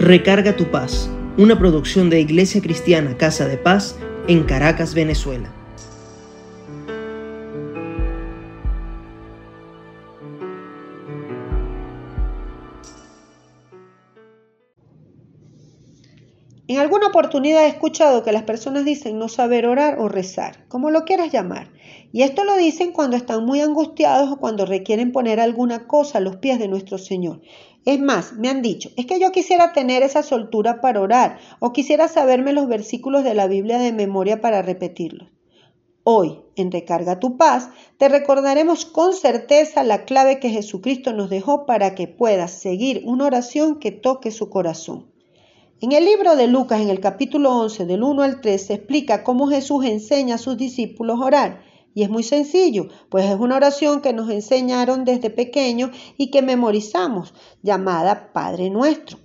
Recarga tu paz, una producción de Iglesia Cristiana Casa de Paz en Caracas, Venezuela. En alguna oportunidad he escuchado que las personas dicen no saber orar o rezar, como lo quieras llamar. Y esto lo dicen cuando están muy angustiados o cuando requieren poner alguna cosa a los pies de nuestro Señor. Es más, me han dicho, es que yo quisiera tener esa soltura para orar o quisiera saberme los versículos de la Biblia de memoria para repetirlos. Hoy, en Recarga tu paz, te recordaremos con certeza la clave que Jesucristo nos dejó para que puedas seguir una oración que toque su corazón. En el libro de Lucas, en el capítulo 11, del 1 al 3, se explica cómo Jesús enseña a sus discípulos a orar. Y es muy sencillo, pues es una oración que nos enseñaron desde pequeños y que memorizamos, llamada Padre Nuestro.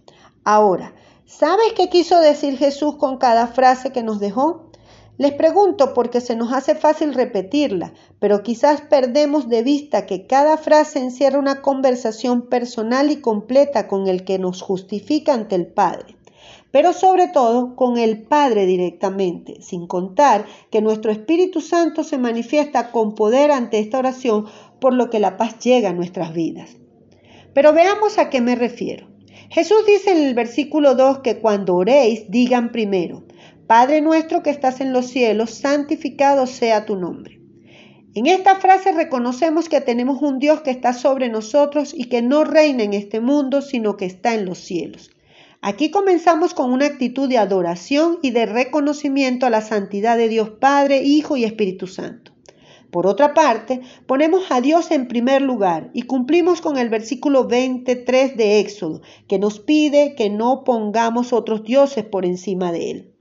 Ahora, ¿sabes qué quiso decir Jesús con cada frase que nos dejó? Les pregunto porque se nos hace fácil repetirla, pero quizás perdemos de vista que cada frase encierra una conversación personal y completa con el que nos justifica ante el Padre pero sobre todo con el Padre directamente, sin contar que nuestro Espíritu Santo se manifiesta con poder ante esta oración, por lo que la paz llega a nuestras vidas. Pero veamos a qué me refiero. Jesús dice en el versículo 2 que cuando oréis digan primero, Padre nuestro que estás en los cielos, santificado sea tu nombre. En esta frase reconocemos que tenemos un Dios que está sobre nosotros y que no reina en este mundo, sino que está en los cielos. Aquí comenzamos con una actitud de adoración y de reconocimiento a la santidad de Dios Padre, Hijo y Espíritu Santo. Por otra parte, ponemos a Dios en primer lugar y cumplimos con el versículo 23 de Éxodo, que nos pide que no pongamos otros dioses por encima de Él.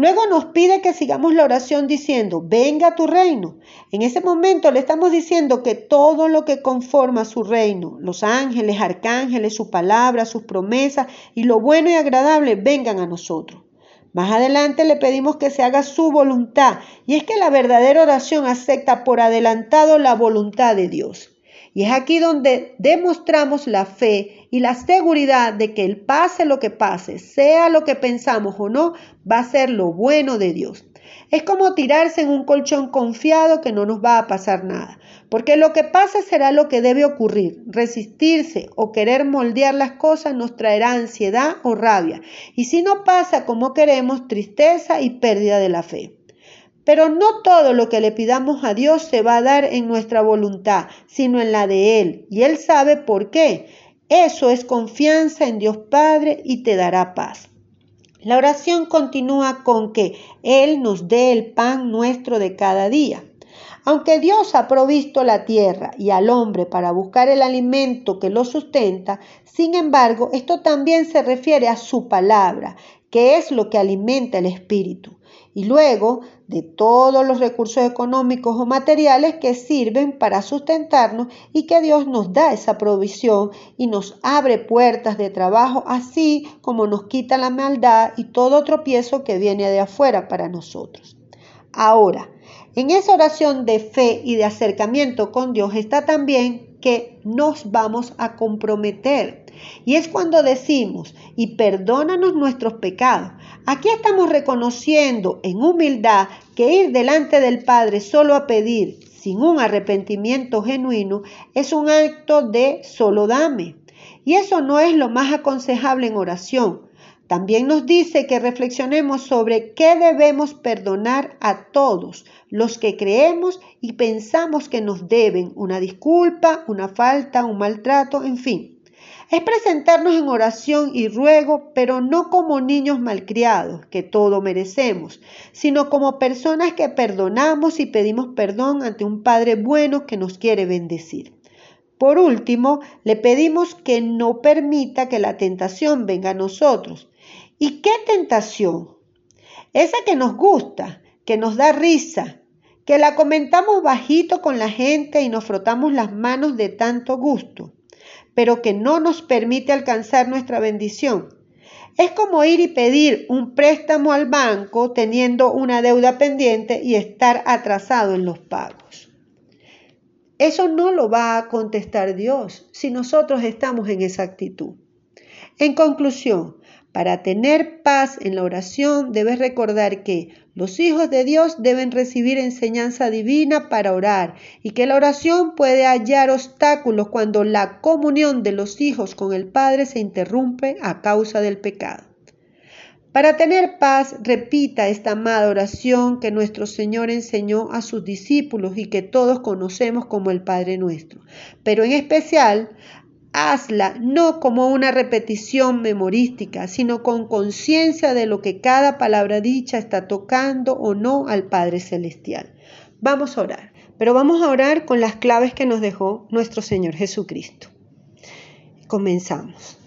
Luego nos pide que sigamos la oración diciendo, venga tu reino. En ese momento le estamos diciendo que todo lo que conforma su reino, los ángeles, arcángeles, su palabra, sus promesas y lo bueno y agradable vengan a nosotros. Más adelante le pedimos que se haga su voluntad y es que la verdadera oración acepta por adelantado la voluntad de Dios. Y es aquí donde demostramos la fe y la seguridad de que el pase lo que pase, sea lo que pensamos o no, va a ser lo bueno de Dios. Es como tirarse en un colchón confiado que no nos va a pasar nada, porque lo que pasa será lo que debe ocurrir. Resistirse o querer moldear las cosas nos traerá ansiedad o rabia, y si no pasa como queremos, tristeza y pérdida de la fe. Pero no todo lo que le pidamos a Dios se va a dar en nuestra voluntad, sino en la de Él. Y Él sabe por qué. Eso es confianza en Dios Padre y te dará paz. La oración continúa con que Él nos dé el pan nuestro de cada día. Aunque Dios ha provisto la tierra y al hombre para buscar el alimento que lo sustenta, sin embargo, esto también se refiere a su palabra, que es lo que alimenta el espíritu y luego de todos los recursos económicos o materiales que sirven para sustentarnos y que Dios nos da esa provisión y nos abre puertas de trabajo, así como nos quita la maldad y todo tropiezo que viene de afuera para nosotros. Ahora, en esa oración de fe y de acercamiento con Dios está también que nos vamos a comprometer. Y es cuando decimos, y perdónanos nuestros pecados, Aquí estamos reconociendo en humildad que ir delante del Padre solo a pedir, sin un arrepentimiento genuino, es un acto de solo dame. Y eso no es lo más aconsejable en oración. También nos dice que reflexionemos sobre qué debemos perdonar a todos los que creemos y pensamos que nos deben una disculpa, una falta, un maltrato, en fin. Es presentarnos en oración y ruego, pero no como niños malcriados, que todo merecemos, sino como personas que perdonamos y pedimos perdón ante un Padre bueno que nos quiere bendecir. Por último, le pedimos que no permita que la tentación venga a nosotros. ¿Y qué tentación? Esa que nos gusta, que nos da risa, que la comentamos bajito con la gente y nos frotamos las manos de tanto gusto pero que no nos permite alcanzar nuestra bendición. Es como ir y pedir un préstamo al banco teniendo una deuda pendiente y estar atrasado en los pagos. Eso no lo va a contestar Dios si nosotros estamos en esa actitud. En conclusión, para tener paz en la oración debes recordar que los hijos de Dios deben recibir enseñanza divina para orar y que la oración puede hallar obstáculos cuando la comunión de los hijos con el Padre se interrumpe a causa del pecado. Para tener paz, repita esta amada oración que nuestro Señor enseñó a sus discípulos y que todos conocemos como el Padre nuestro. Pero en especial, Hazla no como una repetición memorística, sino con conciencia de lo que cada palabra dicha está tocando o no al Padre Celestial. Vamos a orar, pero vamos a orar con las claves que nos dejó nuestro Señor Jesucristo. Comenzamos.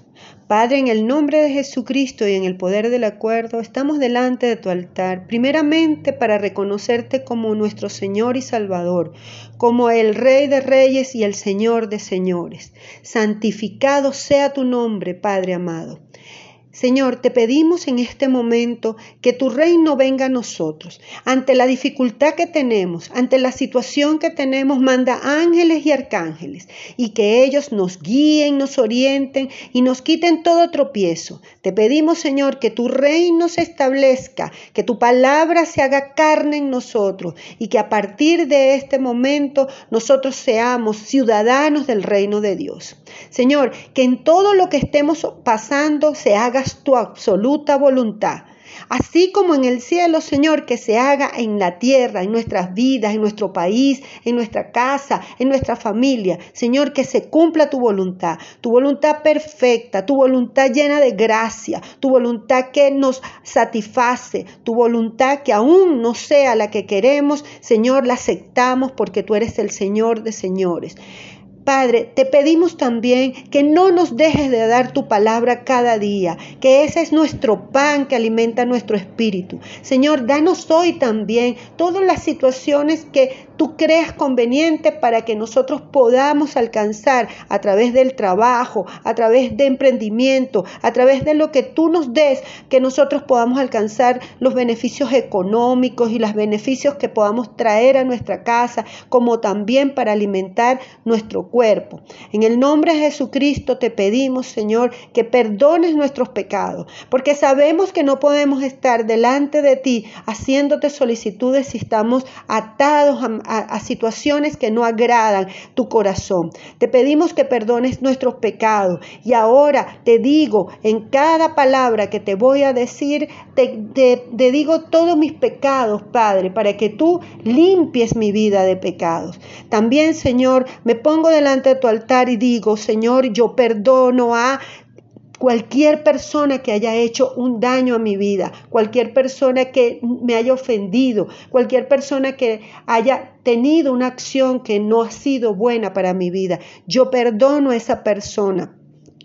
Padre, en el nombre de Jesucristo y en el poder del acuerdo, estamos delante de tu altar, primeramente para reconocerte como nuestro Señor y Salvador, como el Rey de Reyes y el Señor de Señores. Santificado sea tu nombre, Padre amado. Señor, te pedimos en este momento que tu reino venga a nosotros. Ante la dificultad que tenemos, ante la situación que tenemos, manda ángeles y arcángeles y que ellos nos guíen, nos orienten y nos quiten todo tropiezo. Te pedimos, Señor, que tu reino se establezca, que tu palabra se haga carne en nosotros y que a partir de este momento nosotros seamos ciudadanos del reino de Dios. Señor, que en todo lo que estemos pasando se haga tu absoluta voluntad. Así como en el cielo, Señor, que se haga en la tierra, en nuestras vidas, en nuestro país, en nuestra casa, en nuestra familia. Señor, que se cumpla tu voluntad, tu voluntad perfecta, tu voluntad llena de gracia, tu voluntad que nos satisface, tu voluntad que aún no sea la que queremos, Señor, la aceptamos porque tú eres el Señor de señores. Padre, te pedimos también que no nos dejes de dar tu palabra cada día, que ese es nuestro pan que alimenta nuestro espíritu. Señor, danos hoy también todas las situaciones que tú creas conveniente para que nosotros podamos alcanzar a través del trabajo, a través de emprendimiento, a través de lo que tú nos des, que nosotros podamos alcanzar los beneficios económicos y los beneficios que podamos traer a nuestra casa, como también para alimentar nuestro cuerpo. En el nombre de Jesucristo te pedimos, Señor, que perdones nuestros pecados, porque sabemos que no podemos estar delante de ti haciéndote solicitudes si estamos atados a a, situaciones que no agradan tu corazón. Te pedimos que perdones nuestros pecados y ahora te digo en cada palabra que te voy a decir, te, te digo todos mis pecados, Padre, para que tú limpies mi vida de pecados. También, Señor, me pongo delante de tu altar y digo, Señor, yo perdono a cualquier persona que haya hecho un daño a mi vida, cualquier persona que me haya ofendido, cualquier persona que haya tenido una acción que no ha sido buena para mi vida, yo perdono a esa persona.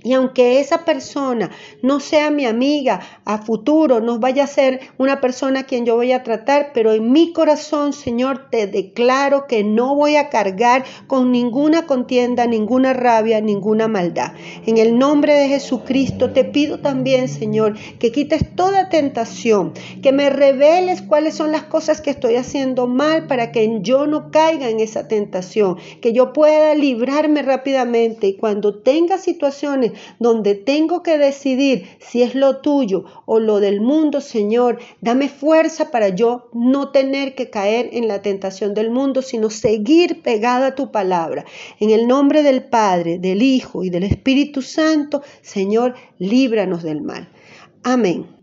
Y aunque esa persona no sea mi amiga a futuro, no vaya a ser una persona a quien yo voy a tratar, pero en mi corazón, Señor, te declaro que no voy a cargar con ninguna contienda, ninguna rabia, ninguna maldad. En el nombre de Jesucristo te pido también, Señor, que quites toda tentación, que me reveles cuáles son las cosas que estoy haciendo mal para que yo no caiga en esa tentación, que yo pueda librarme rápidamente y cuando tenga donde tengo que decidir si es lo tuyo o lo del mundo, Señor, dame fuerza para yo no tener que caer en la tentación del mundo, sino seguir pegada a tu palabra. En el nombre del Padre, del Hijo y del Espíritu Santo, Señor, líbranos del mal. Amén.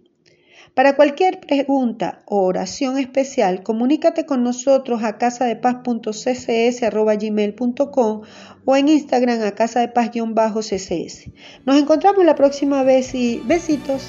Para cualquier pregunta o oración especial, comunícate con nosotros a casadepaz.ccs.gmail.com o en Instagram a casadepaz-ccs. Nos encontramos la próxima vez y besitos.